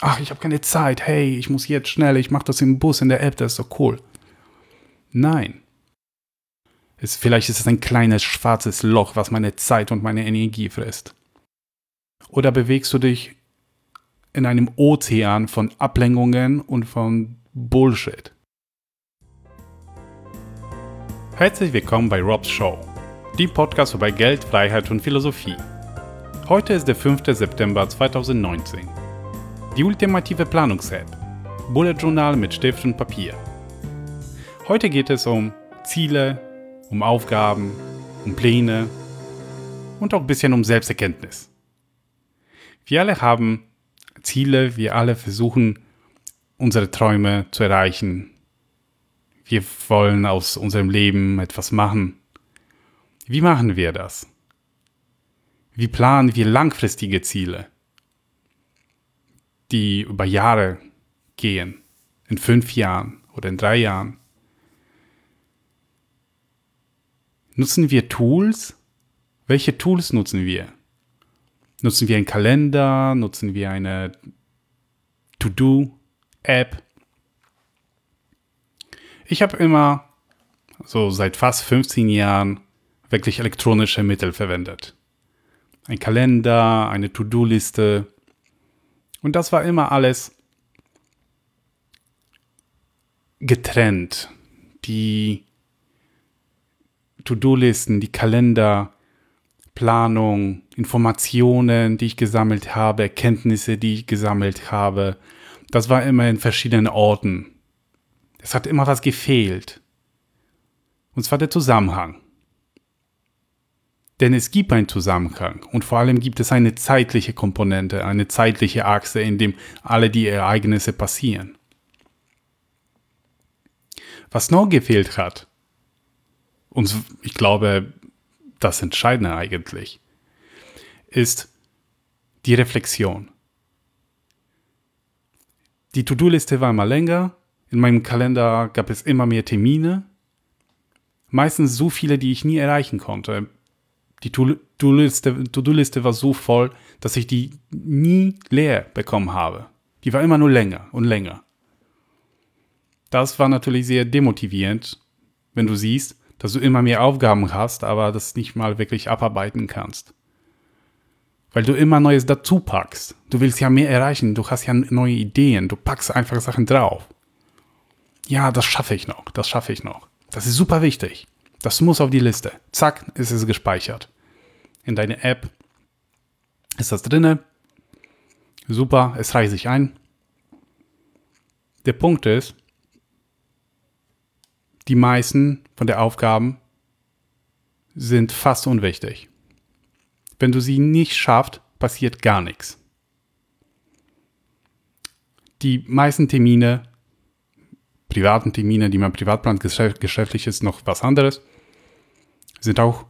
ach, ich habe keine Zeit, hey, ich muss jetzt schnell, ich mache das im Bus, in der App, das ist so cool. Nein. Es, vielleicht ist es ein kleines schwarzes Loch, was meine Zeit und meine Energie frisst. Oder bewegst du dich in einem Ozean von Ablenkungen und von Bullshit? Herzlich willkommen bei Rob's Show, dem Podcast über Geld, Freiheit und Philosophie. Heute ist der 5. September 2019. Die ultimative Planungs-App. Bullet Journal mit Stift und Papier. Heute geht es um Ziele, um Aufgaben, um Pläne und auch ein bisschen um Selbsterkenntnis. Wir alle haben Ziele, wir alle versuchen, unsere Träume zu erreichen. Wir wollen aus unserem Leben etwas machen. Wie machen wir das? Wie planen wir langfristige Ziele? Die über Jahre gehen, in fünf Jahren oder in drei Jahren. Nutzen wir Tools? Welche Tools nutzen wir? Nutzen wir einen Kalender? Nutzen wir eine To-Do-App? Ich habe immer, so seit fast 15 Jahren, wirklich elektronische Mittel verwendet. Ein Kalender, eine To-Do-Liste, und das war immer alles getrennt. Die To-Do-Listen, die Kalender, Planung, Informationen, die ich gesammelt habe, Erkenntnisse, die ich gesammelt habe. Das war immer in verschiedenen Orten. Es hat immer was gefehlt. Und zwar der Zusammenhang. Denn es gibt einen Zusammenhang und vor allem gibt es eine zeitliche Komponente, eine zeitliche Achse, in dem alle die Ereignisse passieren. Was noch gefehlt hat, und ich glaube, das Entscheidende eigentlich, ist die Reflexion. Die To-Do-Liste war immer länger, in meinem Kalender gab es immer mehr Termine, meistens so viele, die ich nie erreichen konnte, die To-Do-Liste war so voll, dass ich die nie leer bekommen habe. Die war immer nur länger und länger. Das war natürlich sehr demotivierend, wenn du siehst, dass du immer mehr Aufgaben hast, aber das nicht mal wirklich abarbeiten kannst. Weil du immer Neues dazu packst. Du willst ja mehr erreichen, du hast ja neue Ideen, du packst einfach Sachen drauf. Ja, das schaffe ich noch, das schaffe ich noch. Das ist super wichtig. Das muss auf die Liste. Zack, ist es gespeichert. In deine App ist das drinne. Super, es reicht sich ein. Der Punkt ist, die meisten von den Aufgaben sind fast unwichtig. Wenn du sie nicht schaffst, passiert gar nichts. Die meisten Termine, privaten Termine, die man privat plant, geschäftlich ist noch was anderes, sind auch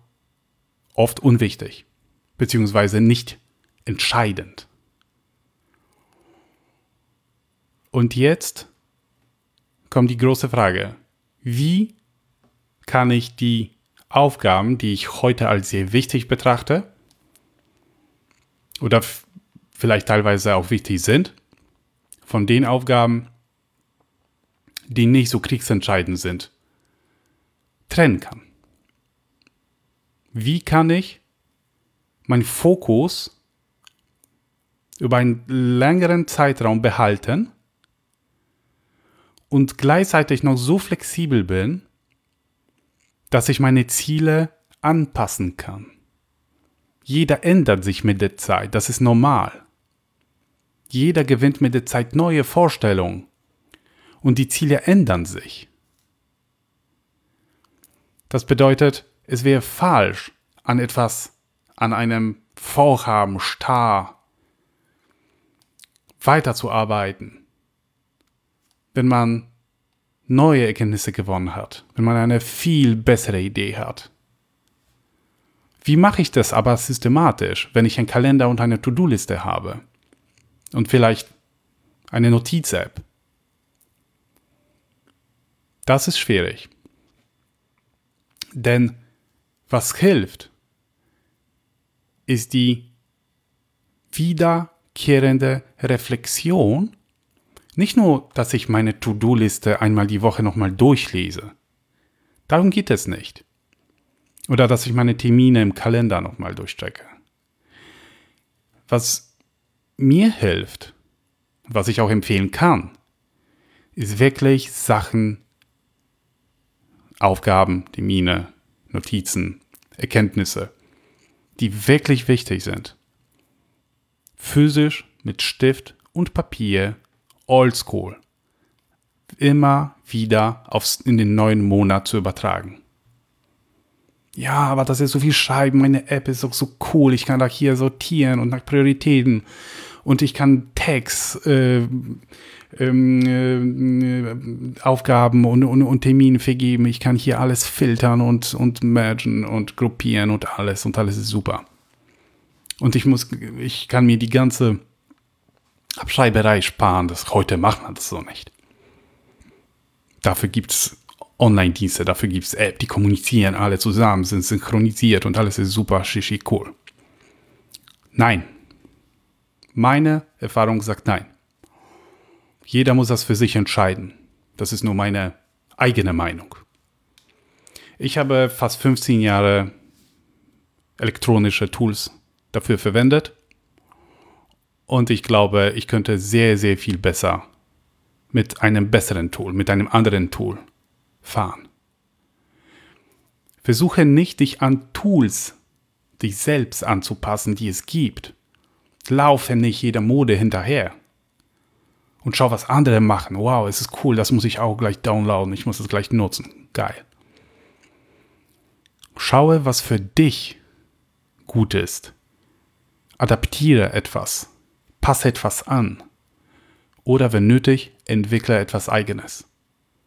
oft unwichtig, beziehungsweise nicht entscheidend. Und jetzt kommt die große Frage, wie kann ich die Aufgaben, die ich heute als sehr wichtig betrachte, oder vielleicht teilweise auch wichtig sind, von den Aufgaben, die nicht so kriegsentscheidend sind, trennen kann wie kann ich meinen Fokus über einen längeren Zeitraum behalten und gleichzeitig noch so flexibel bin, dass ich meine Ziele anpassen kann. Jeder ändert sich mit der Zeit, das ist normal. Jeder gewinnt mit der Zeit neue Vorstellungen und die Ziele ändern sich. Das bedeutet, es wäre falsch, an etwas, an einem Vorhaben starr weiterzuarbeiten, wenn man neue Erkenntnisse gewonnen hat, wenn man eine viel bessere Idee hat. Wie mache ich das aber systematisch, wenn ich einen Kalender und eine To-Do-Liste habe? Und vielleicht eine Notiz-App? Das ist schwierig. Denn was hilft, ist die wiederkehrende Reflexion. Nicht nur, dass ich meine To-Do-Liste einmal die Woche nochmal durchlese. Darum geht es nicht. Oder dass ich meine Termine im Kalender nochmal durchstrecke. Was mir hilft, was ich auch empfehlen kann, ist wirklich Sachen, Aufgaben, Termine, Notizen, Erkenntnisse, die wirklich wichtig sind. Physisch mit Stift und Papier, oldschool. Immer wieder aufs, in den neuen Monat zu übertragen. Ja, aber das ist so viel Schreiben, meine App ist auch so cool, ich kann da hier sortieren und nach Prioritäten und ich kann Tags, äh, ähm, äh, Aufgaben und, und, und, Termine vergeben. Ich kann hier alles filtern und, und mergen und gruppieren und alles und alles ist super. Und ich muss, ich kann mir die ganze Abschreiberei sparen. Das heute macht man das so nicht. Dafür gibt es Online-Dienste, dafür gibt es Apps, die kommunizieren alle zusammen, sind synchronisiert und alles ist super shishi cool. Nein. Meine Erfahrung sagt nein. Jeder muss das für sich entscheiden. Das ist nur meine eigene Meinung. Ich habe fast 15 Jahre elektronische Tools dafür verwendet und ich glaube, ich könnte sehr, sehr viel besser mit einem besseren Tool, mit einem anderen Tool fahren. Versuche nicht, dich an Tools, dich selbst anzupassen, die es gibt. Laufe nicht jeder Mode hinterher und schau, was andere machen. Wow, es ist cool, das muss ich auch gleich downloaden, ich muss es gleich nutzen. Geil. Schaue, was für dich gut ist. Adaptiere etwas. Passe etwas an. Oder wenn nötig, entwickle etwas eigenes.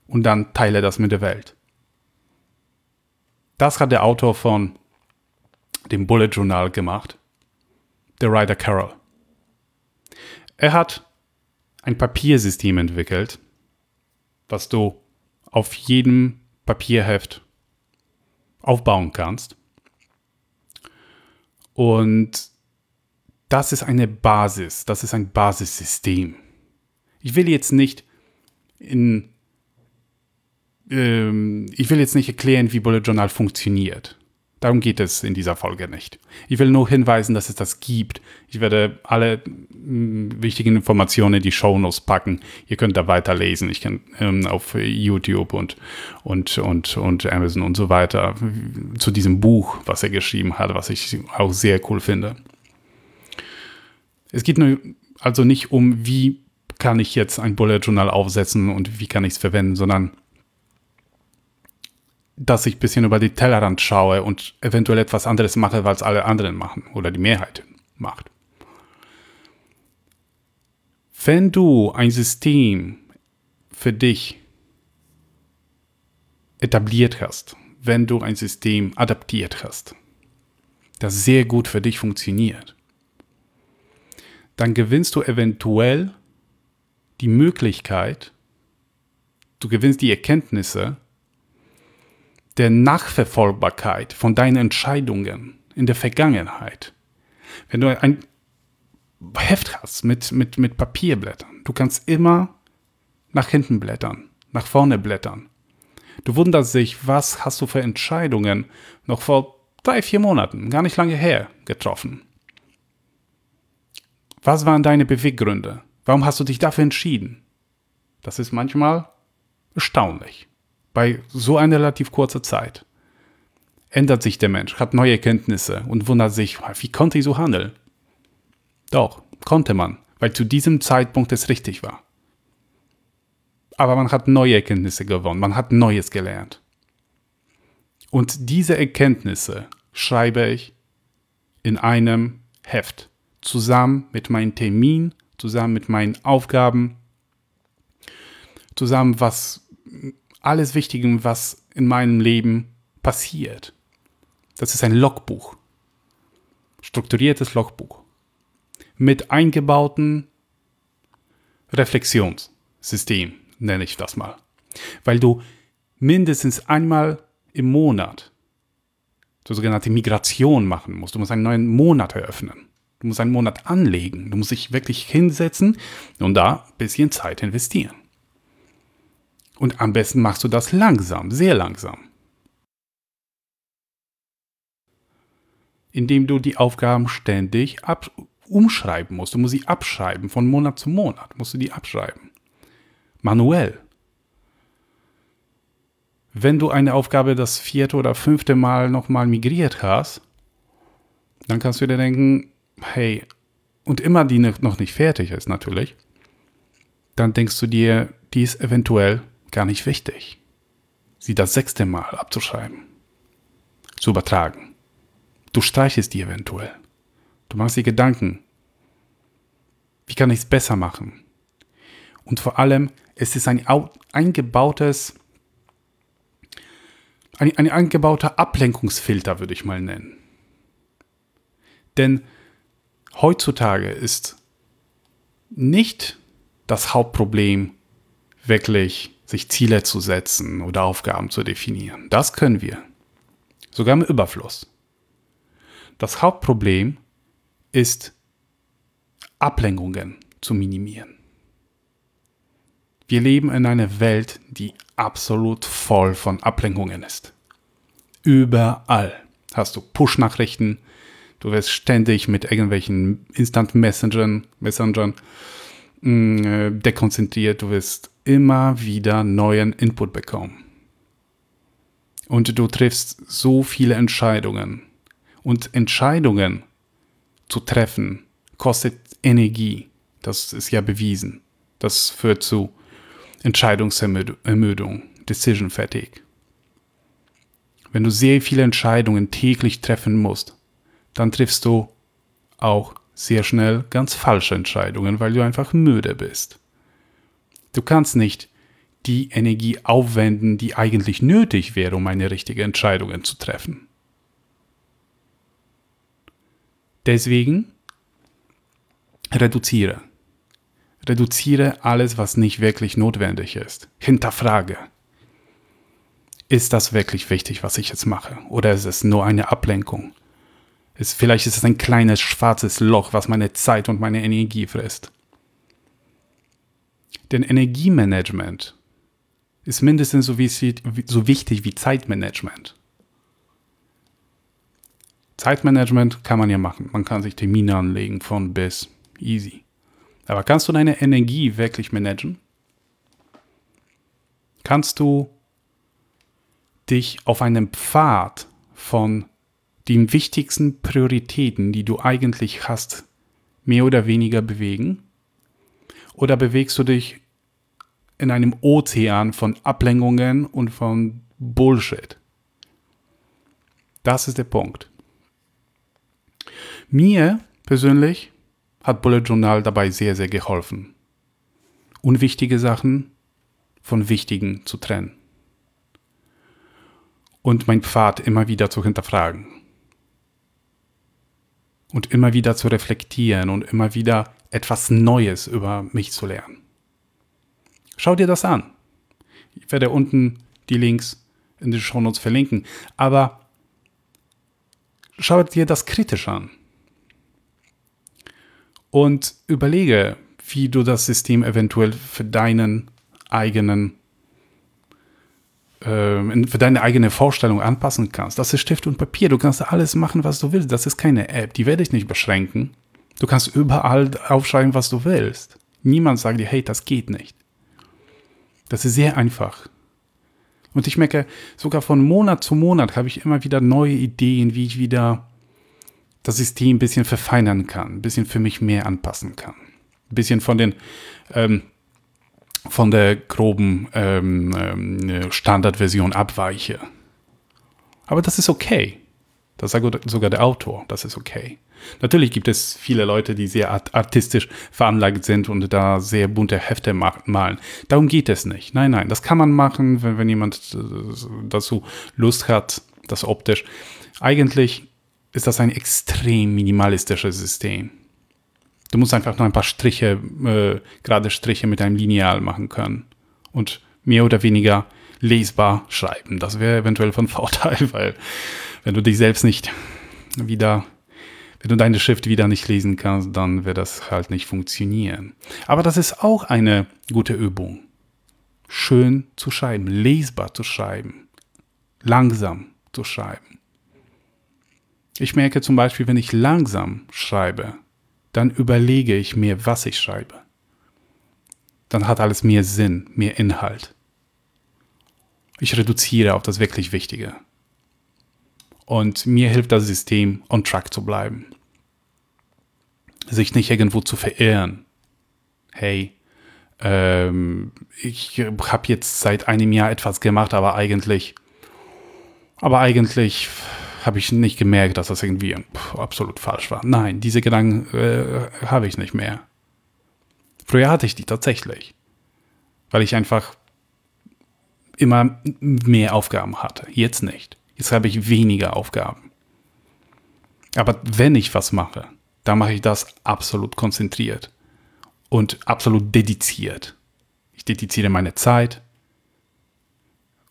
Und dann teile das mit der Welt. Das hat der Autor von dem Bullet Journal gemacht, der Ryder Carroll. Er hat ein Papiersystem entwickelt, was du auf jedem Papierheft aufbauen kannst. Und das ist eine Basis, das ist ein Basissystem. Ich will jetzt nicht in ähm, ich will jetzt nicht erklären, wie Bullet Journal funktioniert. Darum geht es in dieser Folge nicht. Ich will nur hinweisen, dass es das gibt. Ich werde alle mm, wichtigen Informationen in die Shownotes packen. Ihr könnt da weiterlesen. Ich kann ähm, auf YouTube und, und, und, und Amazon und so weiter zu diesem Buch, was er geschrieben hat, was ich auch sehr cool finde. Es geht also nicht um, wie kann ich jetzt ein Bullet Journal aufsetzen und wie kann ich es verwenden, sondern dass ich ein bisschen über die Tellerrand schaue und eventuell etwas anderes mache, was alle anderen machen oder die Mehrheit macht. Wenn du ein System für dich etabliert hast, wenn du ein System adaptiert hast, das sehr gut für dich funktioniert, dann gewinnst du eventuell die Möglichkeit, du gewinnst die Erkenntnisse, der Nachverfolgbarkeit von deinen Entscheidungen in der Vergangenheit. Wenn du ein Heft hast mit, mit, mit Papierblättern, du kannst immer nach hinten blättern, nach vorne blättern. Du wunderst dich, was hast du für Entscheidungen noch vor drei, vier Monaten, gar nicht lange her, getroffen. Was waren deine Beweggründe? Warum hast du dich dafür entschieden? Das ist manchmal erstaunlich bei so einer relativ kurzer Zeit ändert sich der Mensch, hat neue Erkenntnisse und wundert sich, wie konnte ich so handeln? Doch, konnte man, weil zu diesem Zeitpunkt es richtig war. Aber man hat neue Erkenntnisse gewonnen, man hat Neues gelernt. Und diese Erkenntnisse schreibe ich in einem Heft, zusammen mit meinen Terminen, zusammen mit meinen Aufgaben, zusammen was alles Wichtige, was in meinem Leben passiert. Das ist ein Logbuch. Strukturiertes Logbuch. Mit eingebauten Reflexionssystem, nenne ich das mal. Weil du mindestens einmal im Monat so sogenannte Migration machen musst. Du musst einen neuen Monat eröffnen. Du musst einen Monat anlegen. Du musst dich wirklich hinsetzen und da ein bisschen Zeit investieren. Und am besten machst du das langsam, sehr langsam. Indem du die Aufgaben ständig ab umschreiben musst. Du musst sie abschreiben, von Monat zu Monat musst du die abschreiben. Manuell. Wenn du eine Aufgabe das vierte oder fünfte Mal nochmal migriert hast, dann kannst du dir denken, hey, und immer die noch nicht fertig ist natürlich, dann denkst du dir, die ist eventuell gar nicht wichtig, sie das sechste Mal abzuschreiben, zu übertragen. Du streichest die eventuell. Du machst dir Gedanken. Wie kann ich es besser machen? Und vor allem, es ist ein eingebautes, ein, ein eingebauter Ablenkungsfilter, würde ich mal nennen. Denn heutzutage ist nicht das Hauptproblem wirklich sich Ziele zu setzen oder Aufgaben zu definieren. Das können wir. Sogar im Überfluss. Das Hauptproblem ist, Ablenkungen zu minimieren. Wir leben in einer Welt, die absolut voll von Ablenkungen ist. Überall hast du Push-Nachrichten, du wirst ständig mit irgendwelchen Instant-Messengern Messengern, mm, äh, dekonzentriert, du wirst immer wieder neuen Input bekommen. Und du triffst so viele Entscheidungen. Und Entscheidungen zu treffen kostet Energie. Das ist ja bewiesen. Das führt zu Entscheidungsermüdung, Decision Fatigue. Wenn du sehr viele Entscheidungen täglich treffen musst, dann triffst du auch sehr schnell ganz falsche Entscheidungen, weil du einfach müde bist. Du kannst nicht die Energie aufwenden, die eigentlich nötig wäre, um eine richtige Entscheidung zu treffen. Deswegen reduziere. Reduziere alles, was nicht wirklich notwendig ist. Hinterfrage. Ist das wirklich wichtig, was ich jetzt mache? Oder ist es nur eine Ablenkung? Ist, vielleicht ist es ein kleines schwarzes Loch, was meine Zeit und meine Energie frisst. Denn Energiemanagement ist mindestens so, so wichtig wie Zeitmanagement. Zeitmanagement kann man ja machen. Man kann sich Termine anlegen von bis. Easy. Aber kannst du deine Energie wirklich managen? Kannst du dich auf einem Pfad von den wichtigsten Prioritäten, die du eigentlich hast, mehr oder weniger bewegen? Oder bewegst du dich in einem Ozean von Ablenkungen und von Bullshit? Das ist der Punkt. Mir persönlich hat Bullet Journal dabei sehr, sehr geholfen. Unwichtige Sachen von wichtigen zu trennen. Und mein Pfad immer wieder zu hinterfragen. Und immer wieder zu reflektieren und immer wieder etwas Neues über mich zu lernen. Schau dir das an. Ich werde unten die Links in den Shownotes verlinken. Aber schau dir das kritisch an und überlege, wie du das System eventuell für deinen eigenen äh, für deine eigene Vorstellung anpassen kannst. Das ist Stift und Papier. Du kannst alles machen, was du willst. Das ist keine App. Die werde ich nicht beschränken. Du kannst überall aufschreiben, was du willst. Niemand sagt dir, hey, das geht nicht. Das ist sehr einfach. Und ich merke, sogar von Monat zu Monat habe ich immer wieder neue Ideen, wie ich wieder das System ein bisschen verfeinern kann, ein bisschen für mich mehr anpassen kann. Ein bisschen von den ähm, von der groben ähm, ähm, Standardversion abweiche. Aber das ist okay. Das sagt sogar der Autor, das ist okay. Natürlich gibt es viele Leute, die sehr artistisch veranlagt sind und da sehr bunte Hefte malen. Darum geht es nicht. Nein, nein, das kann man machen, wenn, wenn jemand äh, dazu Lust hat, das optisch. Eigentlich ist das ein extrem minimalistisches System. Du musst einfach nur ein paar Striche, äh, gerade Striche mit einem Lineal machen können und mehr oder weniger lesbar schreiben. Das wäre eventuell von Vorteil, weil wenn du dich selbst nicht wieder Wenn du deine Schrift wieder nicht lesen kannst, dann wird das halt nicht funktionieren. Aber das ist auch eine gute Übung. Schön zu schreiben, lesbar zu schreiben, langsam zu schreiben. Ich merke zum Beispiel, wenn ich langsam schreibe, dann überlege ich mir, was ich schreibe. Dann hat alles mehr Sinn, mehr Inhalt. Ich reduziere auf das wirklich Wichtige. Und mir hilft das System, on track zu bleiben. Sich nicht irgendwo zu verirren. Hey, ähm, ich habe jetzt seit einem Jahr etwas gemacht, aber eigentlich, aber eigentlich habe ich nicht gemerkt, dass das irgendwie absolut falsch war. Nein, diese Gedanken äh, habe ich nicht mehr. Früher hatte ich die tatsächlich, weil ich einfach immer mehr Aufgaben hatte. Jetzt nicht. Jetzt habe ich weniger Aufgaben. Aber wenn ich was mache, dann mache ich das absolut konzentriert und absolut dediziert. Ich dediziere meine Zeit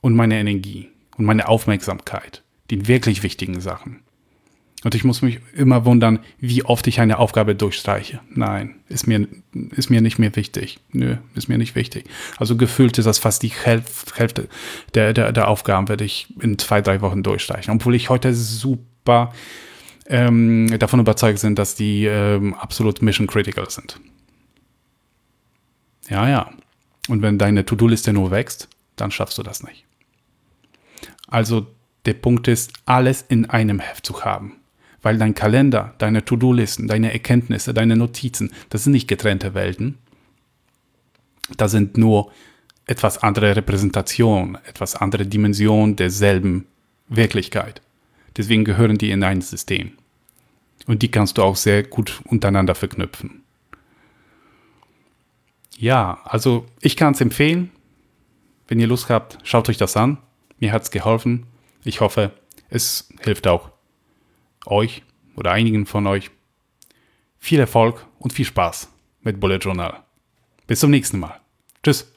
und meine Energie und meine Aufmerksamkeit den wirklich wichtigen Sachen. Und ich muss mich immer wundern, wie oft ich eine Aufgabe durchstreiche. Nein, ist mir, ist mir nicht mehr wichtig. Nö, ist mir nicht wichtig. Also gefühlt ist das fast die Hälfte der, der, der Aufgaben, werde ich in zwei, drei Wochen durchstreichen. Obwohl ich heute super ähm, davon überzeugt bin, dass die ähm, absolut mission critical sind. Ja, ja. Und wenn deine To-Do-Liste nur wächst, dann schaffst du das nicht. Also der Punkt ist, alles in einem Heft zu haben weil dein Kalender, deine To-Do-Listen, deine Erkenntnisse, deine Notizen, das sind nicht getrennte Welten. Das sind nur etwas andere Repräsentation, etwas andere Dimension derselben Wirklichkeit. Deswegen gehören die in ein System. Und die kannst du auch sehr gut untereinander verknüpfen. Ja, also ich kann es empfehlen. Wenn ihr Lust habt, schaut euch das an. Mir hat es geholfen. Ich hoffe, es hilft auch euch oder einigen von euch viel Erfolg und viel Spaß mit Bullet Journal. Bis zum nächsten Mal. Tschüss.